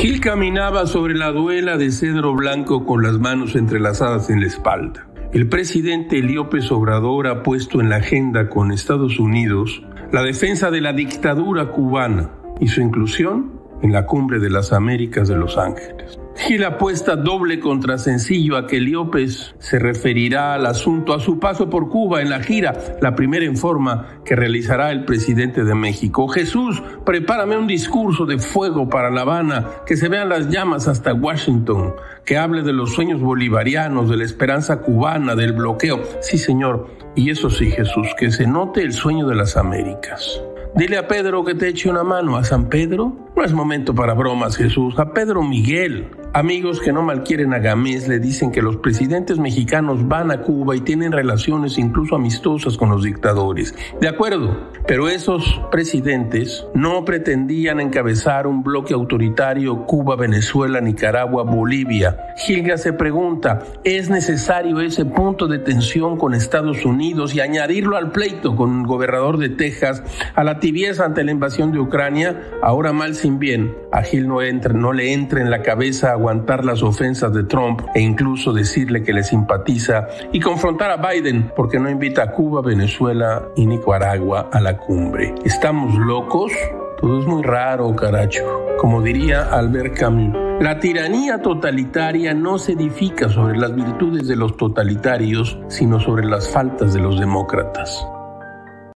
Gil caminaba sobre la duela de cedro blanco con las manos entrelazadas en la espalda. El presidente López Obrador ha puesto en la agenda con Estados Unidos la defensa de la dictadura cubana y su inclusión en la cumbre de las Américas de Los Ángeles. Gil apuesta doble contra sencillo a que López se referirá al asunto a su paso por Cuba en la gira, la primera en forma que realizará el presidente de México. Jesús, prepárame un discurso de fuego para La Habana, que se vean las llamas hasta Washington, que hable de los sueños bolivarianos, de la esperanza cubana, del bloqueo. Sí, señor. Y eso sí, Jesús, que se note el sueño de las Américas. Dile a Pedro que te eche una mano. ¿A San Pedro? No es momento para bromas, Jesús. A Pedro Miguel. Amigos que no malquieren a Gamés le dicen que los presidentes mexicanos van a Cuba y tienen relaciones incluso amistosas con los dictadores. De acuerdo, pero esos presidentes no pretendían encabezar un bloque autoritario Cuba, Venezuela, Nicaragua, Bolivia. Gilga se pregunta, ¿es necesario ese punto de tensión con Estados Unidos y añadirlo al pleito con el gobernador de Texas, a la tibieza ante la invasión de Ucrania? Ahora mal sin bien, a Gil no, entra, no le entra en la cabeza aguantar las ofensas de Trump e incluso decirle que le simpatiza y confrontar a Biden porque no invita a Cuba, Venezuela y Nicaragua a la cumbre. ¿Estamos locos? Todo es muy raro, caracho. Como diría Albert Camus, la tiranía totalitaria no se edifica sobre las virtudes de los totalitarios, sino sobre las faltas de los demócratas.